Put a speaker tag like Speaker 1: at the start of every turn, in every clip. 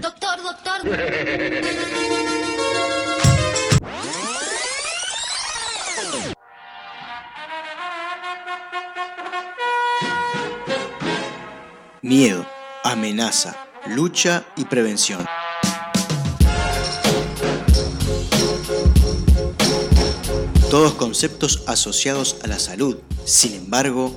Speaker 1: Doctor, doctor.
Speaker 2: Miedo, amenaza, lucha y prevención. Todos conceptos asociados a la salud, sin embargo,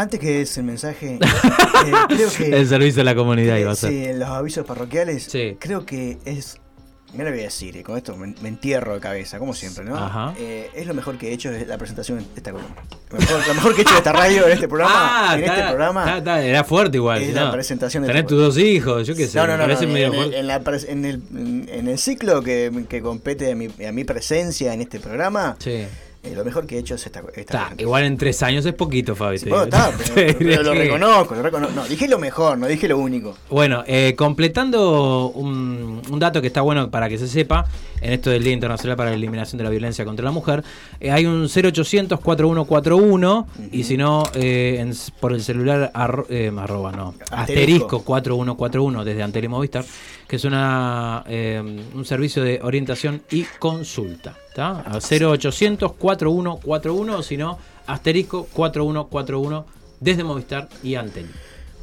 Speaker 3: Antes que es el mensaje, eh, creo que.
Speaker 4: El servicio a la comunidad iba a ser.
Speaker 3: Sí, en los avisos parroquiales,
Speaker 4: Sí.
Speaker 3: creo que es. Mira lo voy a decir, y con esto me, me entierro de cabeza, como siempre, ¿no?
Speaker 4: Ajá.
Speaker 3: Eh, es lo mejor que he hecho de la presentación de esta columna. Lo mejor, lo mejor que he hecho de esta radio, en este programa. en
Speaker 4: está,
Speaker 3: este programa.
Speaker 4: está, está, era fuerte igual.
Speaker 3: es la presentación de
Speaker 4: Tenés tus dos hijos, yo qué sé.
Speaker 3: No, no,
Speaker 4: me
Speaker 3: no, no,
Speaker 4: medio
Speaker 3: en, el,
Speaker 4: fuerte.
Speaker 3: en la en el- en el ciclo que, que compete a mi, a mi presencia en este programa,
Speaker 4: Sí.
Speaker 3: Eh, lo mejor que he hecho es esta, esta
Speaker 4: igual en tres años es poquito, Fabi.
Speaker 3: Bueno,
Speaker 4: Te
Speaker 3: pero, lo reconozco, lo reconozco. No, dije lo mejor, no dije lo único.
Speaker 4: Bueno, eh, completando un, un dato que está bueno para que se sepa, en esto del Día Internacional para la Eliminación de la Violencia contra la Mujer, eh, hay un 0800-4141 y si no, eh, en- por el celular arro- eh, arroba, no,
Speaker 3: Asterisco.
Speaker 4: asterisco 4141 desde Antel y Movistar, que es una, un servicio de orientación y consulta. ¿tá? A 0800-4141 o si no, asterisco 4141 desde Movistar y Antel.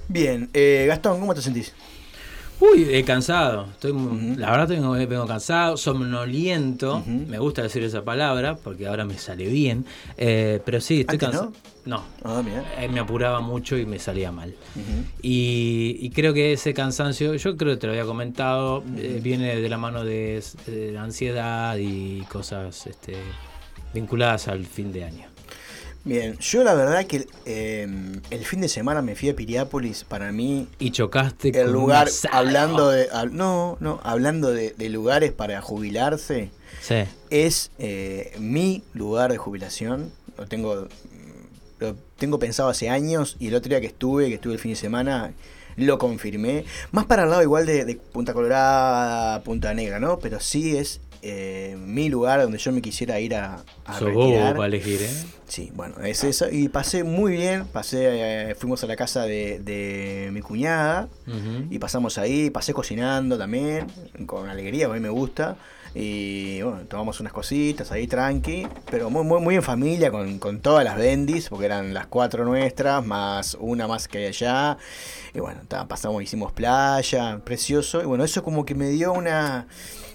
Speaker 3: Bien, eh, Gastón, ¿cómo te sentís?
Speaker 4: Uy, he cansado. Estoy,
Speaker 3: Ujú.
Speaker 4: La verdad tengo, vengo cansado, somnoliento. Me gusta decir esa palabra porque ahora me sale bien. Eh, pero sí, estoy cansado. No,
Speaker 3: Ah, mira.
Speaker 4: Eh, me apuraba mucho y me salía mal. Y, y creo que ese cansancio, yo creo que te lo había comentado, eh, viene de la mano de, de ansiedad y cosas este, vinculadas al fin de año.
Speaker 3: Bien, yo la verdad que eh, el fin de semana me fui a Piriápolis, para mí
Speaker 4: Y chocaste
Speaker 3: el
Speaker 4: con
Speaker 3: lugar, hablando de, hab- no, no, hablando de, de lugares para jubilarse,
Speaker 4: Sí.
Speaker 3: es eh, mi lugar de jubilación. Lo tengo, lo tengo pensado hace años y el otro día que estuve, que estuve el fin de semana, lo confirmé. Más para el lado igual de, de Punta Colorada, Punta Negra, ¿no? Pero sí es eh, mi lugar donde yo me quisiera ir a, a
Speaker 4: bobo
Speaker 3: retirar.
Speaker 4: para elegir, ¿eh?
Speaker 3: Sí, bueno, es eso. Y pasé muy bien. Pasé, eh, fuimos a la casa de, de mi cuñada y pasamos ahí. Pasé cocinando también, con alegría, a mí me gusta. Y bueno, tomamos unas cositas ahí tranqui, pero muy, muy, muy en familia, con, con todas las bendis, porque eran las cuatro nuestras, más una más que hay allá. Y bueno, pasamos, hicimos playa, precioso. Y bueno, eso como que me dio una.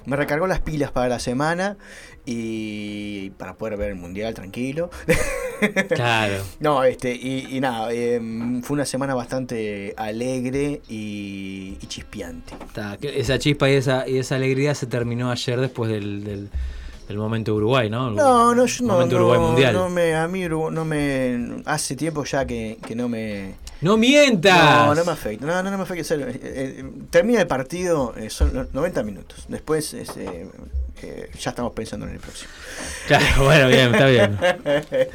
Speaker 3: Me recargó las pilas para la semana y para poder ver el mundial tranquilo.
Speaker 4: Claro.
Speaker 3: No, este, y, y nada, em, fue una semana bastante alegre y, y chispeante.
Speaker 4: Esa chispa y esa, y esa alegría se terminó ayer después del, del, del momento Uruguay, ¿no?
Speaker 3: No, no, yo no.
Speaker 4: momento
Speaker 3: no,
Speaker 4: Uruguay mundial.
Speaker 3: no me, a mí Urugu- no me. Hace tiempo ya que, que no me.
Speaker 4: ¡No mientas!
Speaker 3: No, no me afecta. No, no, no me afecta. Eh, eh, termina el partido, eh, son los 90 minutos. Después es, ya estamos pensando en el próximo.
Speaker 4: Claro, bueno, bien, está bien.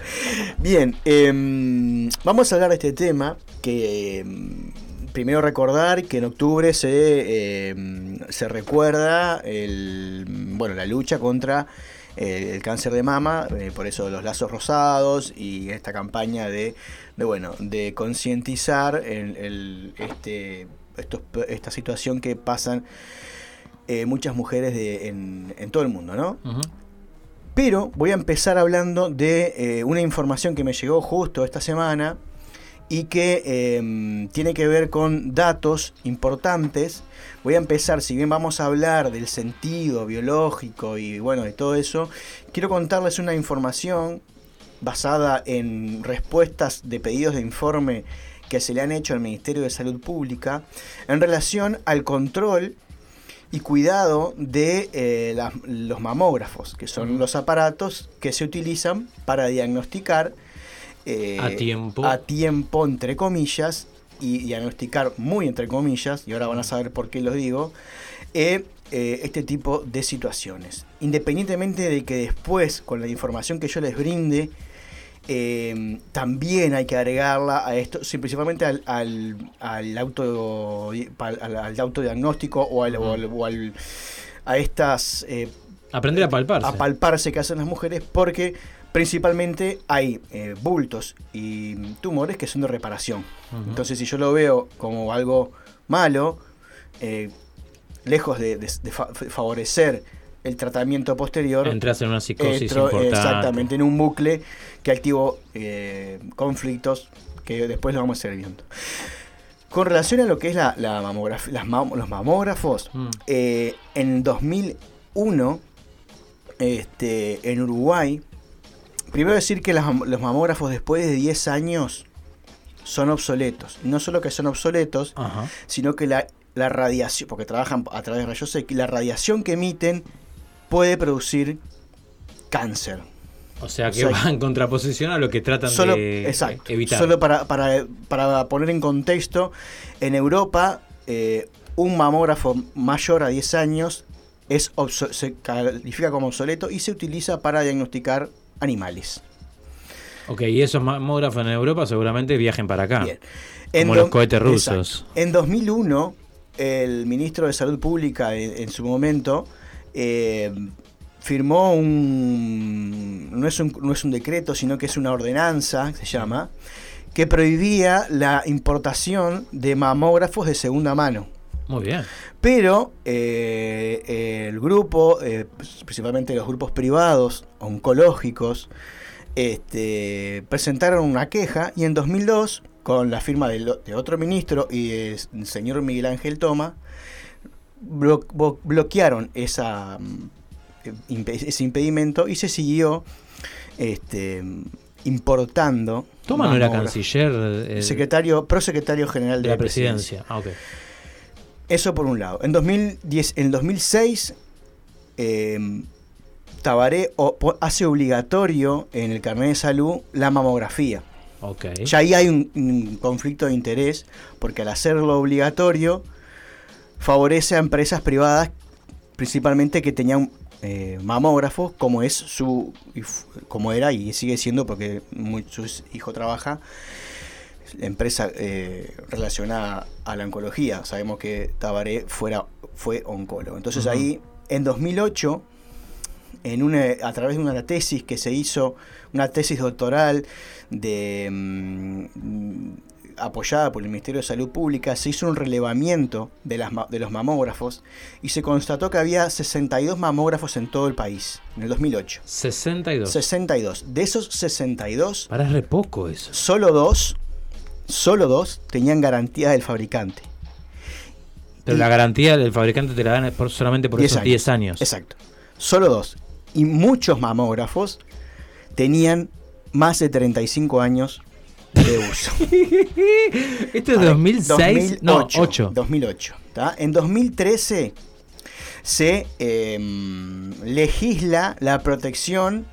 Speaker 3: Bien, em, vamos a hablar de este tema que em, primero recordar que en octubre se, em, se recuerda el, bueno, la lucha contra eh, el cáncer de mama, eh, por eso los lazos rosados y esta campaña de, de bueno, de concientizar el, el- este, estos- esta situación que pasan eh, muchas mujeres de, en, en todo el mundo, ¿no? Pero voy a empezar hablando de eh, una información que me llegó justo esta semana y que eh, tiene que ver con datos importantes. Voy a empezar, si bien vamos a hablar del sentido biológico y bueno, de todo eso, quiero contarles una información basada en respuestas de pedidos de informe que se le han hecho al Ministerio de Salud Pública en relación al control y cuidado de eh, los mamógrafos, que son los aparatos que se utilizan para diagnosticar eh,
Speaker 4: A tiempo.
Speaker 3: a tiempo, entre comillas, y diagnosticar muy entre comillas, y ahora van a saber por qué lo digo, eh, eh, este tipo de situaciones. Independientemente de que después, con la información que yo les brinde, eh, también hay que agregarla a esto, sí, principalmente al, al, al auto, al, al autodiagnóstico o, al, o al- o a estas
Speaker 4: Aprender a palparse.
Speaker 3: a palparse que hacen las mujeres porque principalmente hay eh, bultos y tumores que son de reparación. Entonces si yo lo veo como algo malo, eh, lejos de, de- de fa- favorecer el tratamiento posterior,
Speaker 4: Entras en una psicosis
Speaker 3: entro
Speaker 4: importante.
Speaker 3: exactamente en un bucle que activo eh, conflictos que después lo vamos a ir viendo. Con relación a lo que es la, la mamografía, las mam- los mamógrafos,
Speaker 4: Mm.
Speaker 3: eh, en 2001, este, en Uruguay, primero decir que las los mamógrafos después de 10 años son obsoletos. No solo que son obsoletos,
Speaker 4: Ajá.
Speaker 3: sino que la, la radiación, porque trabajan a través de rayos X, la radiación que emiten puede producir cáncer.
Speaker 4: O sea que
Speaker 3: O sea,
Speaker 4: va en contraposición a lo que tratan
Speaker 3: Solo,
Speaker 4: de
Speaker 3: exacto,
Speaker 4: evitar.
Speaker 3: Solo para, para, para poner en contexto, en Europa eh, un mamógrafo mayor a 10 años es se califica como obsoleto y se utiliza para diagnosticar animales.
Speaker 4: Ok, y esos mamógrafos en Europa seguramente viajen para acá.
Speaker 3: Bien.
Speaker 4: Como los cohetes rusos.
Speaker 3: Exacto. En 2001, el ministro de Salud Pública en, en su momento eh, firmó un no, es un. no es un decreto, sino que es una ordenanza, se llama, que prohibía la importación de mamógrafos de segunda mano.
Speaker 4: Muy bien.
Speaker 3: Pero eh, el grupo, eh, principalmente los grupos privados, oncológicos, este, presentaron una queja y en 2002, con la firma del o- de, otro ministro y del señor Miguel Ángel Toma, blo- bloquearon esa, mm, ese impedimento y se siguió este, importando.
Speaker 4: Toma no era canciller eh,
Speaker 3: Secretario, prosecretario general
Speaker 4: de la presidencia. Ah, ok.
Speaker 3: Eso por un lado. En 2010, en 2006, eh, Tabaré o- po- hace obligatorio en el carnet de salud la mamografía. Ya ahí hay un, un conflicto de interés, porque al hacerlo obligatorio, favorece a empresas privadas, principalmente que tenían eh, mamógrafos, como es su, como era y sigue siendo, porque su hijo trabaja, empresa eh, relacionada a la oncología. Sabemos que Tabaré fuera, fue oncólogo. Entonces ahí, en 2008, en una, a través de una tesis que se hizo, una tesis doctoral de, mm, apoyada por el Ministerio de Salud Pública, se hizo un relevamiento de, las, de los mamógrafos y se constató que había 62 mamógrafos en todo el país, en el 2008.
Speaker 4: 62.
Speaker 3: 62. De esos 62,
Speaker 4: Para re poco eso.
Speaker 3: solo dos, solo dos tenían garantía del fabricante.
Speaker 4: Pero
Speaker 3: Y-
Speaker 4: la garantía del fabricante te la dan por, solamente por
Speaker 3: 10
Speaker 4: esos
Speaker 3: años.
Speaker 4: 10 años.
Speaker 3: Exacto. Solo dos. Y muchos mamógrafos tenían más de 35 años de uso.
Speaker 4: Esto es
Speaker 3: A ver,
Speaker 4: 2006. no, 8.
Speaker 3: 2008. ¿tá? En 2013 se eh, legisla la protección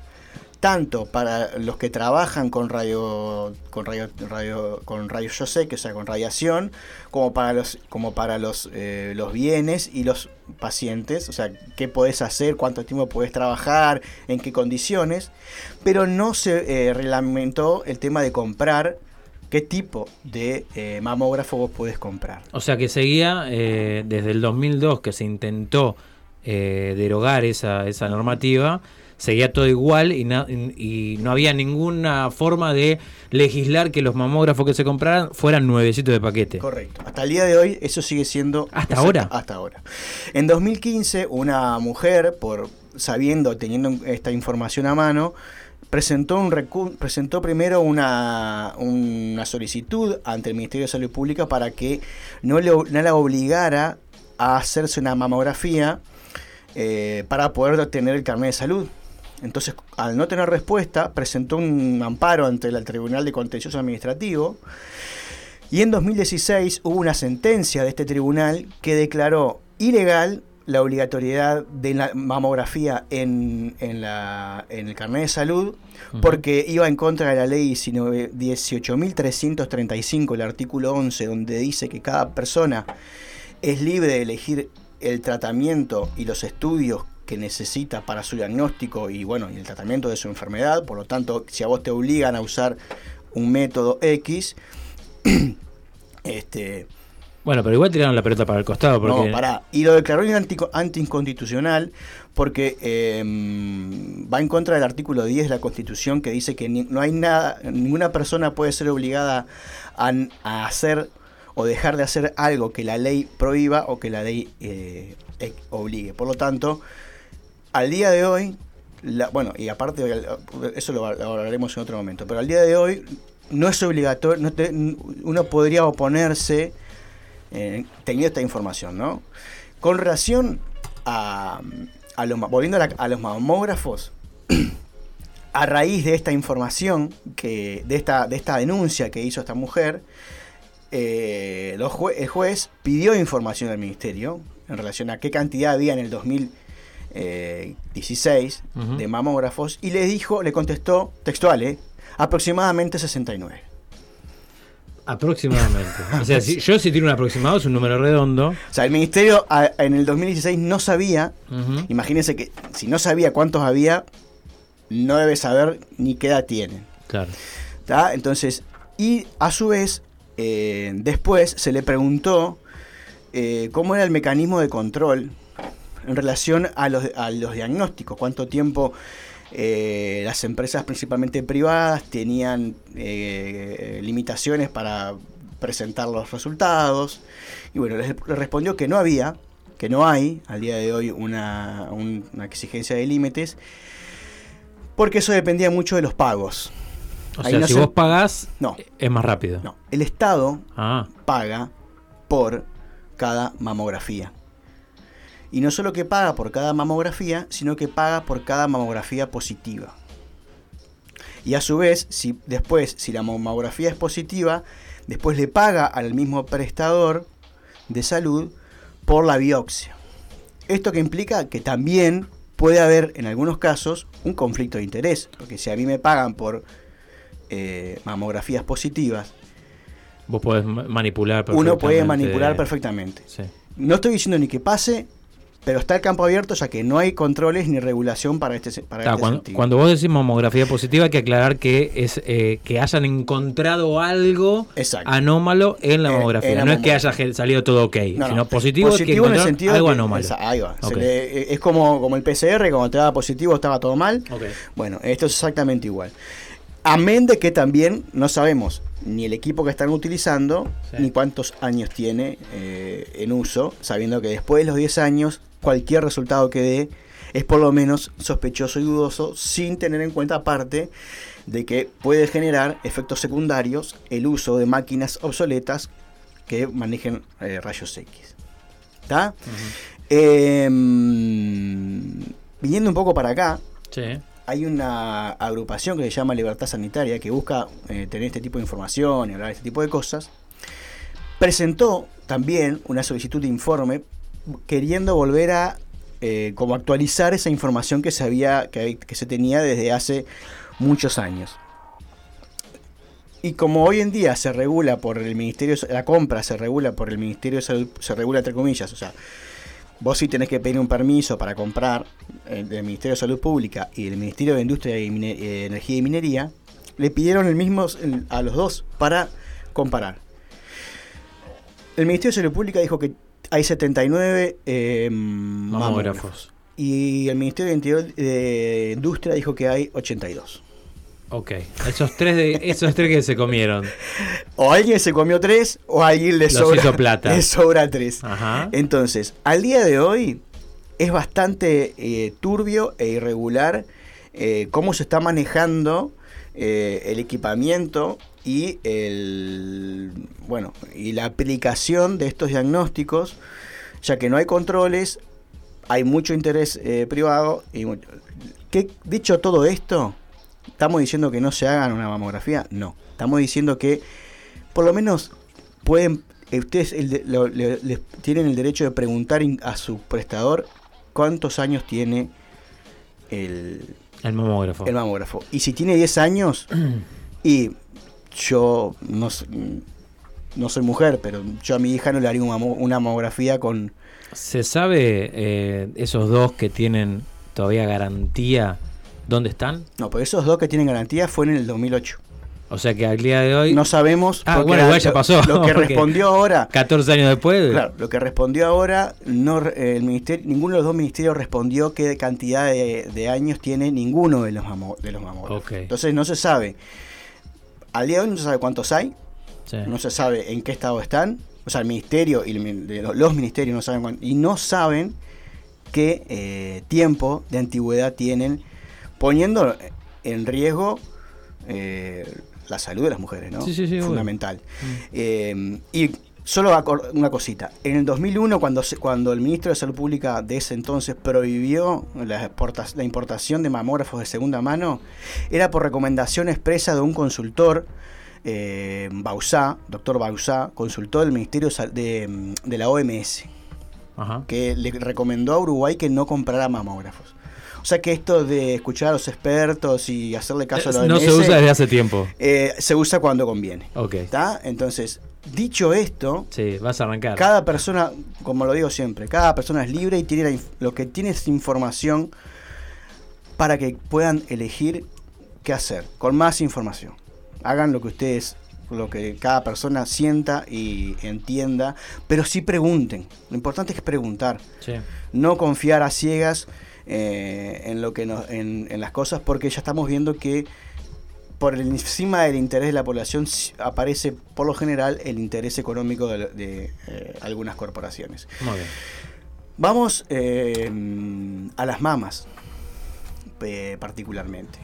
Speaker 3: tanto para los que trabajan con radio con radio, radio- con rayos X, o sea con radiación como para los como para los eh, los bienes y los pacientes o sea qué podés hacer cuánto tiempo podés trabajar en qué condiciones pero no se eh, reglamentó el tema de comprar qué tipo de eh, mamógrafo vos podés comprar.
Speaker 4: O sea que seguía eh, desde el 2002 que se intentó derogar esa, esa normativa, seguía todo igual y, na- y no había ninguna forma de legislar que los mamógrafos que se compraran fueran nuevecitos de paquete.
Speaker 3: Correcto. Hasta el día de hoy eso sigue siendo...
Speaker 4: ¿Hasta
Speaker 3: exacto,
Speaker 4: ahora?
Speaker 3: Hasta ahora. En 2015 una mujer, por sabiendo, teniendo esta información a mano, presentó, un recu- presentó primero una, una solicitud ante el Ministerio de Salud Pública para que no, le, no la obligara a hacerse una mamografía eh, para poder tener el carnet de salud. Entonces, al no tener respuesta, presentó un amparo ante el Tribunal de Contencioso Administrativo. Y en 2016 hubo una sentencia de este tribunal que declaró ilegal la obligatoriedad de la mamografía en, en, la, en el carnet de salud porque iba en contra de la ley 19 18.335, el artículo 11, donde dice que cada persona es libre de elegir el tratamiento y los estudios que necesita para su diagnóstico y bueno, y el tratamiento de su enfermedad, por lo tanto, si a vos te obligan a usar un método X, este,
Speaker 4: Bueno, pero igual tiraron la pelota para el costado. Porque...
Speaker 3: no, pará. Y lo declaró anti- anticonstitucional porque eh, va en contra del artículo 10 de la Constitución que dice que ni- no hay nada, ninguna persona puede ser obligada a, a hacer o dejar de hacer algo que la ley prohíba o que la ley eh, eh, obligue. Por lo tanto, al día de hoy, bueno, y aparte, eso lo, lo hablaremos en otro momento, pero al día de hoy no es obligatorio, no te- uno podría oponerse eh, teniendo esta información, ¿no? Con relación a, los, volviendo a, los mamógrafos, a raíz de esta información, que, de, esta, de esta denuncia que hizo esta mujer, eh, los el juez pidió información al ministerio en relación a qué cantidad había en el 2016
Speaker 4: Ujú.
Speaker 3: de mamógrafos y le dijo, le contestó textual, ¿eh? aproximadamente 69.
Speaker 4: Aproximadamente. O sea, si, yo si tiro un aproximado es un número redondo.
Speaker 3: O sea, el ministerio a- en el 2016 no sabía, imagínense que si no sabía cuántos había, no debe saber ni qué edad tienen.
Speaker 4: Claro.
Speaker 3: ¿tá? Entonces, y a su vez, eh, después se le preguntó eh, cómo era el mecanismo de control en relación a los, a los diagnósticos, cuánto tiempo eh, las empresas principalmente privadas tenían eh, limitaciones para presentar los resultados. Y bueno, les, respondió que no había, que no hay al día de hoy una, un- una exigencia de límites, porque eso dependía mucho de los pagos.
Speaker 4: O
Speaker 3: Ahí
Speaker 4: sea,
Speaker 3: no
Speaker 4: si
Speaker 3: se-
Speaker 4: vos pagás,
Speaker 3: No,
Speaker 4: es más rápido.
Speaker 3: no. El Estado
Speaker 4: Ah,
Speaker 3: paga por cada mamografía. Y no solo que paga por cada mamografía, sino que paga por cada mamografía positiva. Y a su vez, si después, si la mamografía es positiva, después le paga al mismo prestador de salud por la biopsia. Esto que implica que también puede haber en algunos casos un conflicto de interés, porque si a mí me pagan por eh, mamografías positivas,
Speaker 4: vos podés ma- manipular
Speaker 3: uno puede
Speaker 4: perfectamente.
Speaker 3: manipular perfectamente.
Speaker 4: Sí.
Speaker 3: No estoy diciendo ni que pase, pero está el campo abierto ya que no hay controles ni regulación para este, para
Speaker 4: Claro,
Speaker 3: este
Speaker 4: cuando,
Speaker 3: sentido.
Speaker 4: cuando vos decís mamografía positiva, hay que aclarar que es eh, que hayan encontrado algo
Speaker 3: Exacto.
Speaker 4: anómalo en la
Speaker 3: Eh,
Speaker 4: mamografía.
Speaker 3: en la
Speaker 4: no es que haya salido todo ok,
Speaker 3: No, no,
Speaker 4: sino positivo, es que
Speaker 3: en el sentido
Speaker 4: algo
Speaker 3: que-
Speaker 4: anómalo.
Speaker 3: esa- ahí va. Le- eh, es como, como el PCR, cuando te daba positivo estaba todo mal. Bueno, esto es exactamente igual. Amén de que también no sabemos ni el equipo que están utilizando,
Speaker 4: Sí.
Speaker 3: ni cuántos años tiene eh, en uso, sabiendo que después de los 10 años, cualquier resultado que dé es por lo menos sospechoso y dudoso, sin tener en cuenta aparte de que puede generar efectos secundarios el uso de máquinas obsoletas que manejen eh, rayos X. ¿Está? Em, viniendo un poco para acá,
Speaker 4: Sí.
Speaker 3: hay una agrupación que se llama Libertad Sanitaria que busca eh, tener este tipo de información y hablar de este tipo de cosas. Presentó también una solicitud de informe queriendo volver a eh, como actualizar esa información que se había que, se tenía desde hace muchos años. Y como hoy en día se regula por el Ministerio, la compra se regula por el Ministerio de Salud, se regula entre comillas, o sea, vos sí tenés que pedir un permiso para comprar eh, del Ministerio de Salud Pública y del Ministerio de Industria y eh, Energía y Minería, le pidieron el mismo a los dos para comparar. El Ministerio de Salud Pública dijo que hay 79 eh, mamógrafos.
Speaker 4: Mamógrafos.
Speaker 3: Y el Ministerio de, Interior- de Industria dijo que hay 82.
Speaker 4: Ok. Esos tres, de, esos tres que se comieron.
Speaker 3: O alguien se comió tres o a alguien le
Speaker 4: Los
Speaker 3: sobra,
Speaker 4: hizo plata.
Speaker 3: le sobra tres.
Speaker 4: Ajá.
Speaker 3: Entonces, al día de hoy es bastante eh, turbio e irregular eh, cómo se está manejando eh, el equipamiento y el bueno y la aplicación de estos diagnósticos, ya que no hay controles, hay mucho interés eh, privado y ¿Qué- dicho todo esto, estamos diciendo que no se hagan una mamografía, no, estamos diciendo que por lo menos pueden eh, ustedes el de- lo- le- les tienen el derecho de preguntar a su prestador cuántos años tiene el,
Speaker 4: El mamógrafo.
Speaker 3: el mamógrafo. Y si tiene 10 años, y yo no, no soy mujer, pero yo a mi hija no le haría una, mamo- una mamografía con...
Speaker 4: ¿Se sabe eh, esos dos que tienen todavía garantía dónde están?
Speaker 3: No, pero esos dos que tienen garantía fue en el 2008.
Speaker 4: O sea que al día de hoy,
Speaker 3: No sabemos...
Speaker 4: Ah, bueno, igual ya
Speaker 3: lo-
Speaker 4: pasó,
Speaker 3: Lo que respondió ahora...
Speaker 4: 14 años después,
Speaker 3: Claro, lo que respondió ahora, no, el ministerio, ninguno de los dos ministerios respondió qué cantidad de, de años tiene ninguno de los, mamo- de los mamógrafos. Entonces no se sabe. Al día de hoy no se sabe cuántos hay,
Speaker 4: Sí.
Speaker 3: no se sabe en qué estado están. O sea, el ministerio y el los, ministerios no saben cuán- y no saben qué eh, tiempo de antigüedad tienen, poniendo en riesgo eh, la salud de las mujeres, ¿no?
Speaker 4: Sí, sí, sí.
Speaker 3: Fundamental.
Speaker 4: Mm.
Speaker 3: Eh, y solo una cosita. En el 2001, cuando, se- cuando el ministro de Salud Pública de ese entonces prohibió la, importación de mamógrafos de segunda mano, era por recomendación expresa de un consultor, eh, Bausá, doctor Bausá, consultor del Ministerio de, de la OMS,
Speaker 4: Ajá.
Speaker 3: que le recomendó a Uruguay que no comprara mamógrafos. O sea que esto de escuchar a los expertos y hacerle caso a la OMS
Speaker 4: no se usa desde hace tiempo.
Speaker 3: eh, se usa cuando conviene.
Speaker 4: Ok.
Speaker 3: ¿Está? Entonces, dicho esto,
Speaker 4: Sí, vas a arrancar.
Speaker 3: cada persona, como lo digo siempre, cada persona es libre y tiene la lo que tiene es información para que puedan elegir qué hacer, con más información. Hagan lo que ustedes, lo que cada persona sienta y entienda, pero sí pregunten. Lo importante es preguntar,
Speaker 4: Sí.
Speaker 3: no confiar a ciegas eh, en lo que nos- en, en las cosas, porque ya estamos viendo que por encima del interés de la población aparece por lo general el interés económico de, de, eh, algunas corporaciones.
Speaker 4: Muy bien.
Speaker 3: Vamos eh, a las mamas, eh, particularmente.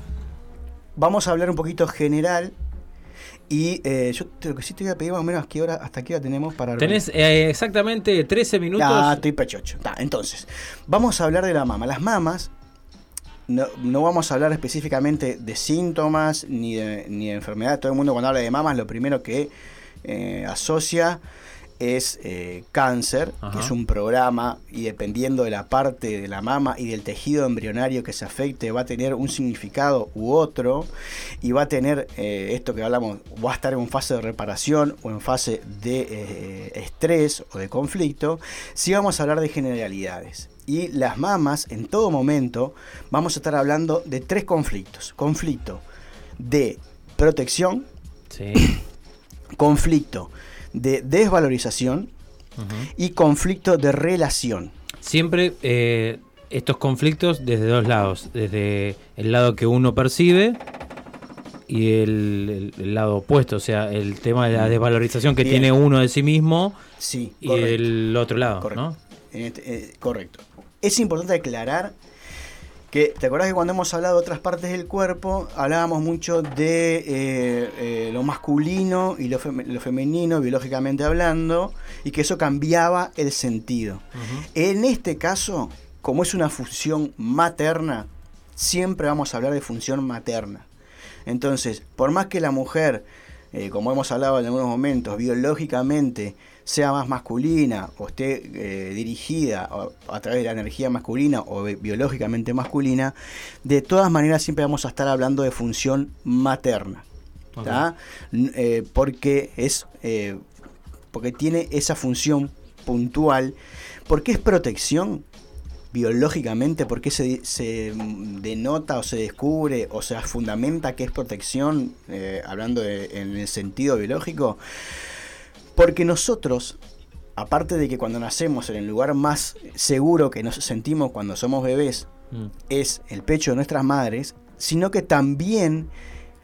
Speaker 3: Vamos a hablar un poquito general y eh, yo lo que sí te voy a pedir más o menos qué hora, hasta qué hora tenemos para...
Speaker 4: Tenés exactamente 13 minutos.
Speaker 3: Ah, estoy pechocho. Ta, entonces, vamos a hablar de la mama. Las mamas, no, vamos a hablar específicamente de síntomas ni de, ni de enfermedades. Todo el mundo cuando habla de mamas lo primero que eh, asocia es eh, cáncer,
Speaker 4: Ajá.
Speaker 3: que es un programa y dependiendo de la parte de la mama y del tejido embrionario que se afecte va a tener un significado u otro y va a tener eh, esto que hablamos, va a estar en fase de reparación o en fase de eh, estrés o de conflicto, si vamos a hablar de generalidades. Y las mamas, en todo momento, vamos a estar hablando de tres conflictos. Conflicto de protección,
Speaker 4: Sí.
Speaker 3: conflicto de desvalorización y conflicto de relación.
Speaker 4: Siempre eh, estos conflictos desde dos lados. Desde el lado que uno percibe y el, el- el lado opuesto. O sea, el tema de la desvalorización que
Speaker 3: Mm. Bien.
Speaker 4: tiene uno de sí mismo
Speaker 3: Sí,
Speaker 4: y
Speaker 3: correcto.
Speaker 4: del otro lado.
Speaker 3: Correcto. este- eh, correcto. Es importante aclarar que, ¿te acordás que cuando hemos hablado de otras partes del cuerpo, hablábamos mucho de eh, eh, lo masculino y lo, feme- lo femenino, biológicamente hablando, y que eso cambiaba el sentido? En este caso, como es una función materna, siempre vamos a hablar de función materna. Entonces, por más que la mujer, eh, como hemos hablado en algunos momentos, biológicamente sea más masculina o esté eh, dirigida a través de la energía masculina o bi- biológicamente masculina, de todas maneras siempre vamos a estar hablando de función materna.
Speaker 4: Ok.
Speaker 3: ¿tá? N- eh, porque es eh, porque tiene esa función puntual porque es protección biológicamente porque se, se denota o se descubre o se fundamenta que es protección eh, hablando de- en el sentido biológico porque nosotros aparte de que cuando nacemos en el lugar más seguro que nos sentimos cuando somos bebés
Speaker 4: Mm.
Speaker 3: es el pecho de nuestras madres, sino que también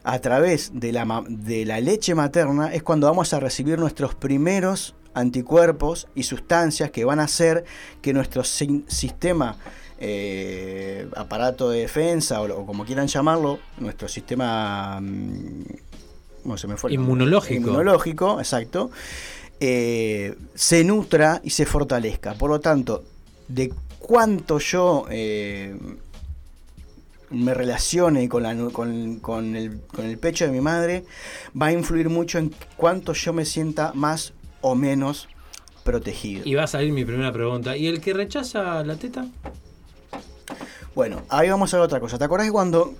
Speaker 3: a través de la, ma- de la leche materna es cuando vamos a recibir nuestros primeros anticuerpos y sustancias que van a hacer que nuestro sistema, eh, aparato de defensa o como quieran llamarlo, nuestro sistema... mm, ¿cómo se me fue el nombre?
Speaker 4: Inmunológico.
Speaker 3: Inmunológico, exacto. eh, se nutra y se fortalezca. Por lo tanto, de cuánto yo eh, me relacione con, la con, con el, con el pecho de mi madre va a influir mucho en cuánto yo me sienta más o menos protegido.
Speaker 4: Y va a salir mi primera pregunta. ¿Y el que rechaza la teta?
Speaker 3: Bueno, ahí vamos a ver otra cosa. ¿Te acordás que cuando,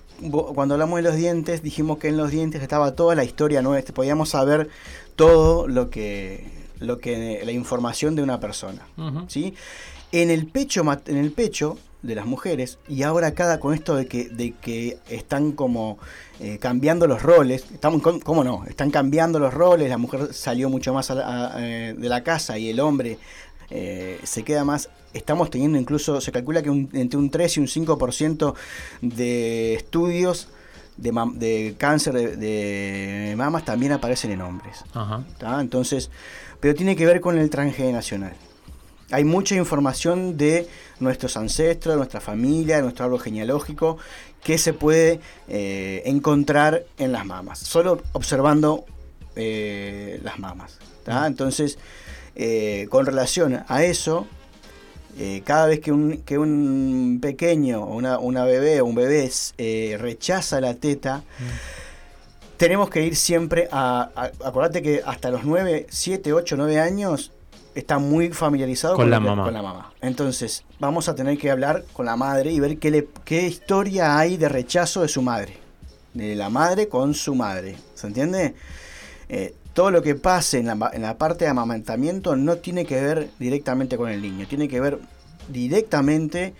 Speaker 3: cuando hablamos de los dientes, dijimos que en los dientes estaba toda la historia nuestra? Podíamos saber todo lo que, lo que la información de una persona. ¿sí? En el pecho, en el pecho de las mujeres, y ahora cada con esto de que, de que están como eh, cambiando los roles, estamos, ¿cómo no? Están cambiando los roles, la mujer salió mucho más a la- a- eh, de la casa y el hombre eh, se queda más. Estamos teniendo incluso, se calcula que un- entre un 3 y un 5% de estudios de, mam- de cáncer de, de mamas también aparecen en hombres. Entonces, pero tiene que ver con el transgeneracional. Hay mucha información de nuestros ancestros, de nuestra familia, de nuestro árbol genealógico, que se puede eh, encontrar en las mamas, solo observando eh, las mamas. ¿tá? Entonces, eh, con relación a eso, eh, cada vez que un, que un pequeño, una, una bebé o un bebé eh, rechaza la teta, tenemos que ir siempre a, a- Acordate que hasta los 9, 7, 8, 9 años está muy familiarizado
Speaker 4: Con la mamá.
Speaker 3: con la mamá. Entonces, vamos a tener que hablar con la madre y ver qué, le, qué historia hay de rechazo de su madre. De la madre con su madre. ¿Se entiende? Eh, todo lo que pase en la, ma- en la parte de amamantamiento no tiene que ver directamente con el niño, tiene que ver directamente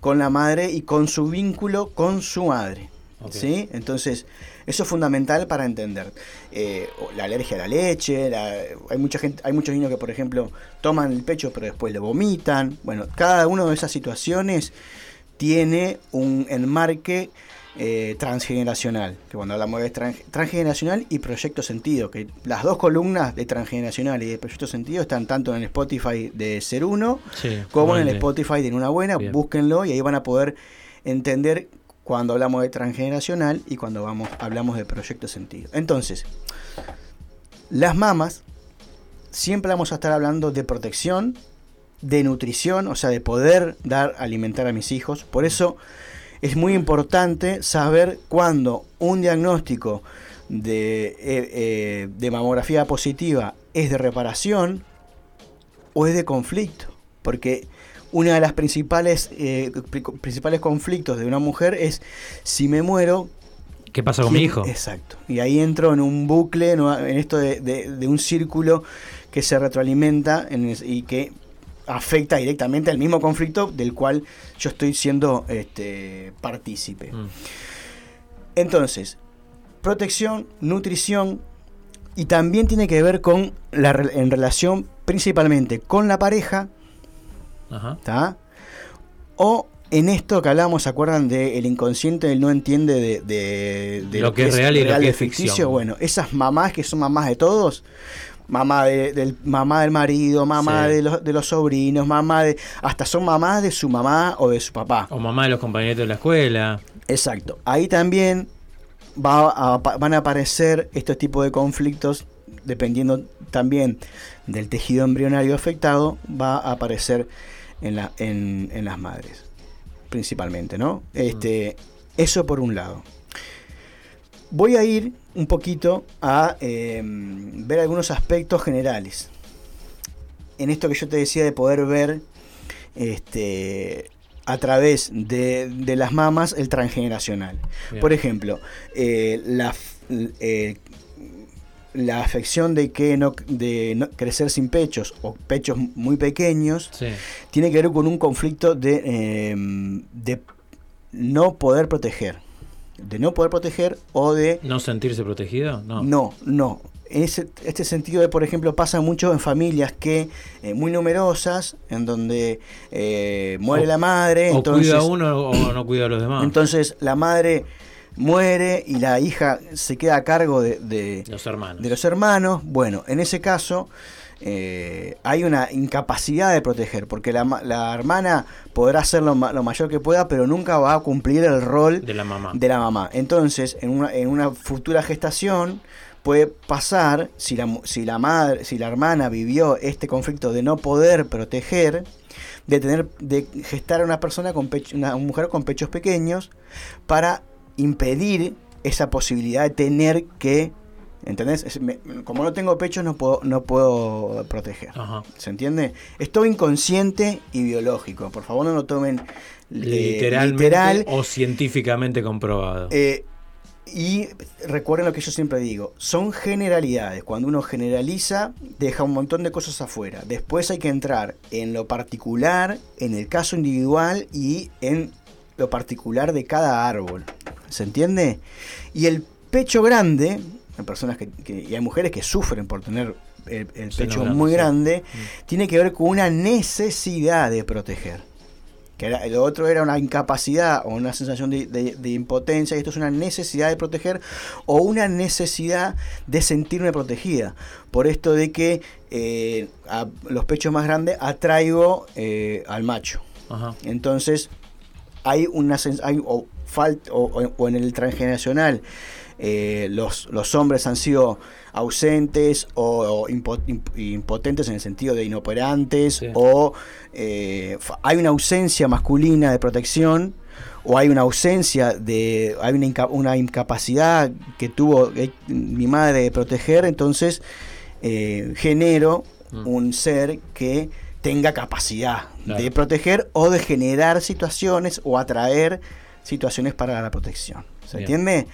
Speaker 3: con la madre y con su vínculo con su madre. ¿sí? Entonces, eso es fundamental para entender. Eh, la alergia a la leche, la- hay, mucha gente, hay muchos niños que, por ejemplo, toman el pecho pero después le vomitan. Bueno, cada una de esas situaciones tiene un enmarque eh, transgeneracional, que cuando hablamos de tran- transgeneracional y proyecto sentido, que las dos columnas de transgeneracional y de proyecto sentido están tanto en el Spotify de Ser Uno
Speaker 4: Sí.
Speaker 3: como en el Spotify de Una Buena,
Speaker 4: Bien.
Speaker 3: búsquenlo y ahí van a poder entender cuando hablamos de transgeneracional y cuando vamos, hablamos de proyecto sentido. Entonces, las mamas, siempre vamos a estar hablando de protección, de nutrición, o sea, de poder dar, alimentar a mis hijos. Por eso es muy importante saber cuándo un diagnóstico de, eh, eh, de mamografía positiva es de reparación o es de conflicto. Porque una de las principales, eh, pri- principales conflictos de una mujer es si me muero,
Speaker 4: ¿Qué pasa con mi
Speaker 3: ¿Quién-
Speaker 4: hijo?
Speaker 3: Exacto. Y ahí entro en un bucle, en esto de, de- de un círculo que se retroalimenta en y que afecta directamente al mismo conflicto del cual yo estoy siendo este, partícipe.
Speaker 4: Mm.
Speaker 3: Entonces, protección, nutrición y también tiene que ver con la en relación principalmente con la pareja,
Speaker 4: Ajá.
Speaker 3: ¿está? O en esto que hablamos, ¿se acuerdan de el inconsciente él no entiende de, de- de
Speaker 4: Lo que es real y lo que es ficción.
Speaker 3: Bueno, esas mamás que son mamás de todos, mamá de- del mamá del marido, mamá
Speaker 4: Sí.
Speaker 3: de, los, de los sobrinos, mamá de hasta son mamás de su mamá o de su papá.
Speaker 4: O mamá de los compañeros de la escuela.
Speaker 3: Exacto. Ahí también va a van a aparecer estos tipos de conflictos dependiendo también del tejido embrionario afectado, va a aparecer en, la, en, en las madres, principalmente, ¿no? Este, Eso por un lado. Voy a ir un poquito a eh, ver algunos aspectos generales. En esto que yo te decía de poder ver este, a través de, de las mamas el transgeneracional.
Speaker 4: Bien.
Speaker 3: Por ejemplo, eh, la, eh, la afección de que no, de no crecer sin pechos o pechos muy pequeños
Speaker 4: Sí.
Speaker 3: tiene que ver con un conflicto de, eh, de no poder proteger. De no poder proteger o de
Speaker 4: ¿No sentirse protegido? No.
Speaker 3: no, no. Ese, este sentido, de, por ejemplo, pasa mucho en familias que eh, muy numerosas, en donde eh, muere
Speaker 4: O-
Speaker 3: la madre,
Speaker 4: O
Speaker 3: entonces,
Speaker 4: cuida a uno o no cuida a los demás.
Speaker 3: entonces la madre muere y la hija se queda a cargo de, de-
Speaker 4: los hermanos.
Speaker 3: de los hermanos. Bueno, en ese caso eh, hay una incapacidad de proteger, porque la, la hermana podrá hacer lo, lo mayor que pueda, pero nunca va a cumplir el rol
Speaker 4: de la mamá.
Speaker 3: de la mamá. Entonces, en una, en una futura gestación puede pasar, si la, si la madre, si la hermana vivió este conflicto de no poder proteger, de tener, de gestar a una persona con pecho, una mujer con pechos pequeños, para impedir esa posibilidad de tener que ¿Entendés? Es- me- como no tengo pecho no puedo, no puedo proteger.
Speaker 4: Ajá.
Speaker 3: ¿Se entiende? Es todo inconsciente y biológico. Por favor no lo tomen eh,
Speaker 4: Literalmente
Speaker 3: literal.
Speaker 4: o científicamente comprobado.
Speaker 3: Eh, y recuerden lo que yo siempre digo, son generalidades. Cuando uno generaliza, deja un montón de cosas afuera. Después hay que entrar en lo particular, en el caso individual y en lo particular de cada árbol. ¿Se entiende? Y el pecho grande, hay personas que, que- y hay mujeres que sufren por tener el, el pecho
Speaker 4: grande,
Speaker 3: muy
Speaker 4: sí.
Speaker 3: grande, tiene que ver con una necesidad de proteger. Que era, lo otro era una incapacidad o una sensación de, de- de impotencia, y esto es una necesidad de proteger o una necesidad de sentirme protegida. Por esto de que eh, a los pechos más grandes atraigo eh, al macho.
Speaker 4: Ajá.
Speaker 3: Entonces, hay una hay, o, falt- o, o- o en el transgeneracional, eh, los, los hombres han sido ausentes o, o impo- imp- impotentes en el sentido de inoperantes,
Speaker 4: Sí.
Speaker 3: o eh, hay una ausencia masculina de protección, o hay una ausencia de. hay una, inca- una incapacidad que tuvo eh, mi madre de proteger, entonces eh, genero
Speaker 4: Mm.
Speaker 3: un ser que tenga capacidad
Speaker 4: Claro.
Speaker 3: de proteger o de generar situaciones o atraer situaciones para la protección. ¿Se
Speaker 4: Bien.
Speaker 3: entiende?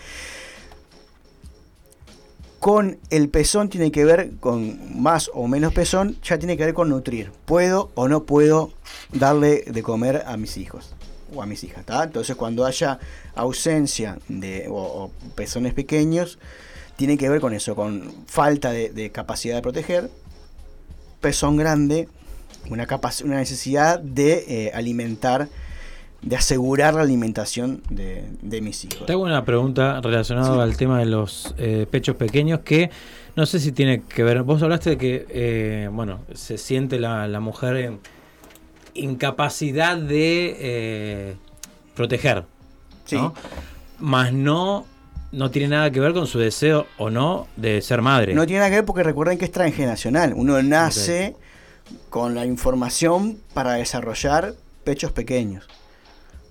Speaker 3: Con el pezón tiene que ver con más o menos pezón, ya tiene que ver con nutrir. ¿Puedo o no puedo darle de comer a mis hijos o a mis hijas? ¿tá? Entonces cuando haya ausencia de, o, pezones pequeños, tiene que ver con eso, con falta de, capacidad de proteger, pezón grande, una necesidad de eh, alimentar, de asegurar la alimentación de, de mis hijos.
Speaker 4: Te hago una pregunta relacionada
Speaker 3: Sí.
Speaker 4: al tema de los eh, pechos pequeños que no sé si tiene que ver. Vos hablaste de que, eh, bueno, se siente la, la mujer en incapacidad de eh, proteger,
Speaker 3: Sí.
Speaker 4: ¿no? Más no, no tiene nada que ver con su deseo o no de ser madre.
Speaker 3: No tiene nada que ver porque recuerden que es transgeneracional. Uno nace con la información para desarrollar pechos pequeños.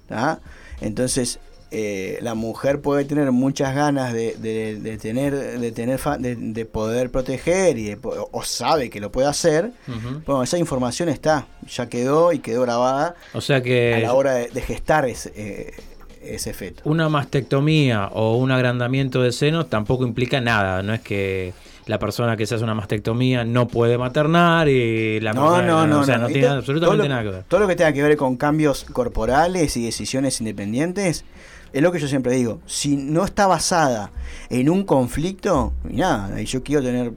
Speaker 3: ¿Tá? Entonces, eh, la mujer puede tener muchas ganas de, de- de tener, de, tener fa- de, de poder proteger y o sabe que lo puede hacer. Bueno, esa información está, ya quedó y quedó grabada
Speaker 4: O sea que
Speaker 3: a la hora de, de gestar ese, eh, ese feto.
Speaker 4: una mastectomía o un agrandamiento de senos tampoco implica nada. No es que la persona que se hace una mastectomía no puede maternar y la
Speaker 3: No, no, no.
Speaker 4: o sea, no, tiene absolutamente
Speaker 3: lo-
Speaker 4: nada que ver.
Speaker 3: Todo lo que tenga que ver con cambios corporales y decisiones independientes, es lo que yo siempre digo. Si no está basada en un conflicto, y nada, y yo quiero tener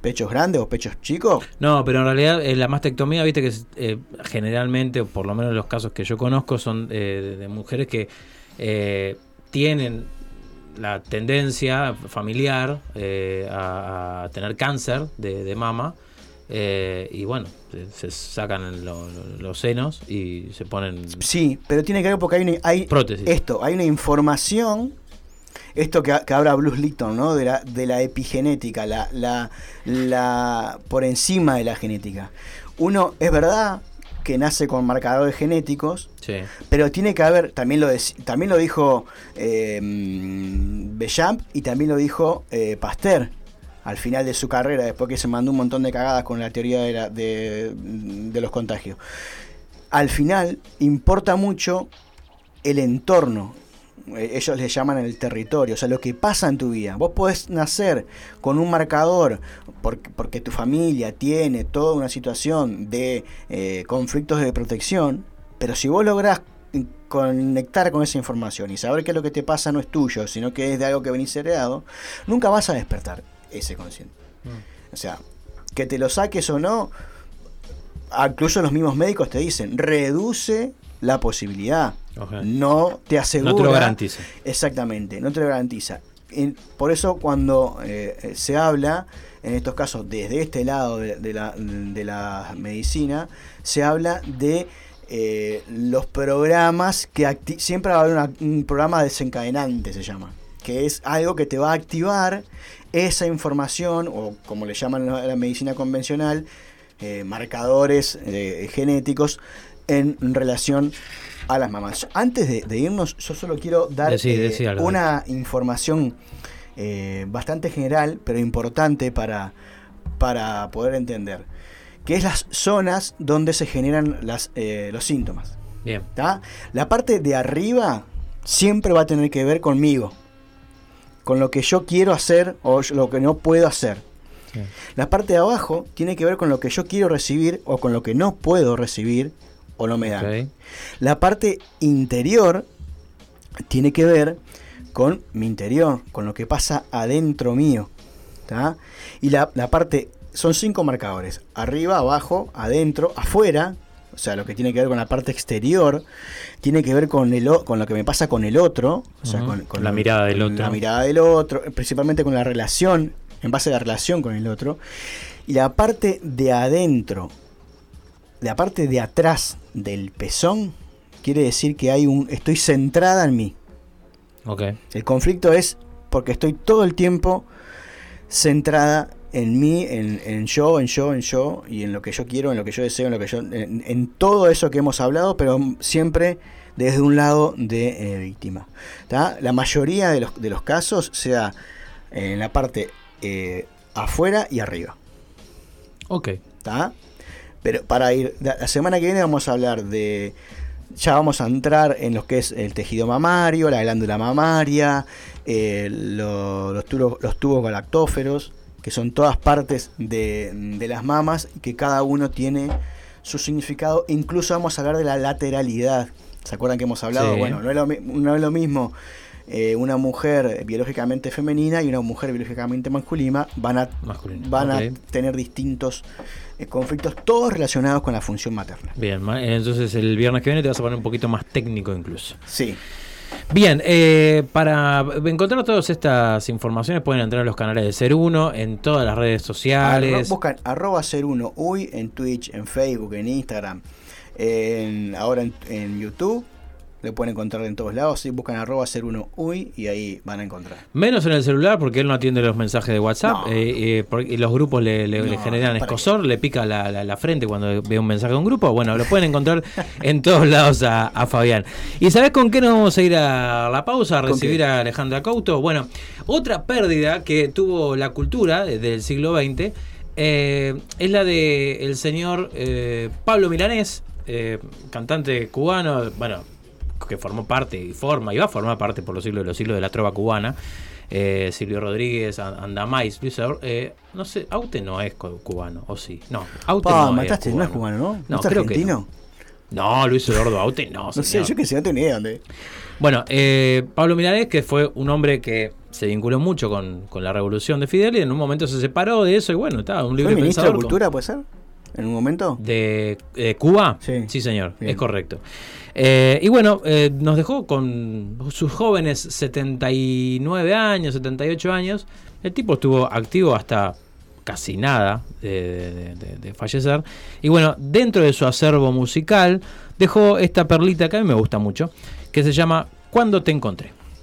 Speaker 3: pechos grandes o pechos chicos,
Speaker 4: No, pero en realidad eh, la mastectomía, viste que eh, generalmente, o por lo menos los casos que yo conozco, son eh, de, de mujeres que eh, tienen la tendencia familiar eh, a, a tener cáncer de, de mama. eh, y bueno, se, sacan lo- lo- los senos y se ponen
Speaker 3: sí, pero tiene que ver porque hay, una- hay
Speaker 4: prótesis.
Speaker 3: esto, hay una información, esto que, que habla Bruce Lipton, ¿no? De la, de la epigenética, la, la, la por encima de la genética. Uno, es verdad que nace con marcadores genéticos,
Speaker 4: Sí.
Speaker 3: Pero tiene que haber, también lo, dec- también lo dijo eh, Bechamp y también lo dijo eh, Pasteur al final de su carrera, después que se mandó un montón de cagadas con la teoría de, la- de- de los contagios. Al final importa mucho el entorno. Eh, Ellos le llaman el territorio, o sea, lo que pasa en tu vida. Vos podés nacer con un marcador porque, porque tu familia tiene toda una situación de eh, conflictos de protección, pero si vos lográs conectar con esa información y saber que lo que te pasa no es tuyo, sino que es de algo que venís heredado, nunca vas a despertar ese consciente. O sea, que te lo saques o no, ah, incluso los mismos médicos te dicen, reduce la posibilidad, No te asegura.
Speaker 4: No te lo garantiza.
Speaker 3: Exactamente, no te lo garantiza. Por eso cuando eh, se habla, en estos casos desde este lado de, de la, de la medicina, se habla de eh, los programas que siempre va a haber una- un programa desencadenante, se llama, que es algo que te va a activar esa información, o como le llaman a la medicina convencional, eh, marcadores eh, genéticos en relación a las mamás. Antes de, de irnos, yo solo quiero dar
Speaker 4: Decí,
Speaker 3: eh,
Speaker 4: decí
Speaker 3: una información eh, bastante general, pero importante para, para poder entender, que es las zonas donde se generan las, eh, los síntomas.
Speaker 4: Bien.
Speaker 3: ¿tá? La parte de arriba siempre va a tener que ver conmigo, con lo que yo quiero hacer o lo que no puedo hacer.
Speaker 4: Bien.
Speaker 3: La parte de abajo tiene que ver con lo que yo quiero recibir o con lo que no puedo recibir o no me dan.
Speaker 4: Ok.
Speaker 3: La parte interior tiene que ver con mi interior, con lo que pasa adentro mío. ¿tá? Y la, la parte, son cinco marcadores, arriba, abajo, adentro, afuera, o sea, lo que tiene que ver con la parte exterior, tiene que ver con, el, con lo que me pasa con el otro, o sea, con, con
Speaker 4: La mirada del otro.
Speaker 3: La mirada del otro, principalmente con la relación, en base a la relación con el otro. Y la parte de adentro, la parte de atrás del pezón, quiere decir que hay un, estoy centrada en mí.
Speaker 4: Ok.
Speaker 3: El conflicto es porque estoy todo el tiempo centrada en mí, en, en yo, en yo, en yo, y en lo que yo quiero, en lo que yo deseo, en lo que yo. en, en todo eso que hemos hablado, pero siempre desde un lado de eh, víctima. ¿tá? La mayoría de los, de los casos sea en la parte eh, afuera y arriba.
Speaker 4: Ok.
Speaker 3: ¿tá? Pero para ir, la semana que viene vamos a hablar de, ya vamos a entrar en lo que es el tejido mamario, la glándula mamaria, eh, lo- los, tubos, los tubos galactóferos, que son todas partes de, de las mamas y que cada uno tiene su significado. Incluso vamos a hablar de la lateralidad. ¿Se acuerdan que hemos hablado?
Speaker 4: Sí.
Speaker 3: Bueno, no es lo, no es lo mismo eh, una mujer biológicamente femenina y una mujer biológicamente masculina. Van a,
Speaker 4: Masculina,
Speaker 3: van a tener distintos eh, conflictos, todos relacionados con la función materna.
Speaker 4: Bien, ma- entonces el viernes que viene te vas a poner un poquito más técnico incluso.
Speaker 3: Sí,
Speaker 4: Bien, eh, para encontrar todas estas informaciones pueden entrar a los canales de Ser Uno en todas las redes
Speaker 3: Arro-
Speaker 4: sociales.
Speaker 3: buscan arroba ser uno uy en Twitch, en Facebook, en Instagram, en, ahora en, en YouTube. Lo pueden encontrar en todos lados. Sí, buscan arroba ser uno uy y ahí van a encontrar.
Speaker 4: Menos en el celular porque él no atiende los mensajes de WhatsApp
Speaker 3: No.
Speaker 4: eh, eh, porque los grupos le, le- le
Speaker 3: No,
Speaker 4: generan
Speaker 3: ¿para
Speaker 4: escosor, le pica la, la- la frente cuando ve un mensaje de un grupo. Bueno, lo pueden encontrar en todos lados a, a Fabián. ¿Y sabes con qué nos vamos a ir a la pausa a
Speaker 3: ¿Con
Speaker 4: recibir a Alejandra Couto? Bueno, otra pérdida que tuvo la cultura del siglo XX eh, es la de el señor eh, Pablo Milanés, eh, cantante cubano, bueno, que formó parte y forma y va a formar parte por los siglos de los siglos de la trova cubana. Eh, Silvio Rodríguez, An- Andamais, Luis eh, no sé, Aute no es cu- cubano, o sí. No, Aute
Speaker 3: Pa,
Speaker 4: no
Speaker 3: mataste,
Speaker 4: es
Speaker 3: no es
Speaker 4: cubano.
Speaker 3: cubano, ¿no?
Speaker 4: No, creo que? No, Luis Eduardo Aute no.
Speaker 3: No, sé,
Speaker 4: señor.
Speaker 3: yo que sé, no tengo ni idea dónde.
Speaker 4: Bueno, eh, Pablo Milanés, que fue un hombre que se vinculó mucho con, con la revolución de Fidel y en un momento se separó de eso y bueno, estaba un
Speaker 3: ¿Fue
Speaker 4: libre
Speaker 3: ministro de
Speaker 4: pensador.
Speaker 3: Cultura, puede ser? ¿En un momento?
Speaker 4: de eh, Cuba.
Speaker 3: Sí.
Speaker 4: señor,
Speaker 3: Bien.
Speaker 4: es correcto. Eh, y bueno, eh, nos dejó con sus jóvenes 79 años, 78 años. El tipo estuvo activo hasta casi nada de, fallecer. Y bueno, dentro de su acervo musical dejó esta perlita que a mí me gusta mucho, que se llama Cuando te encontré.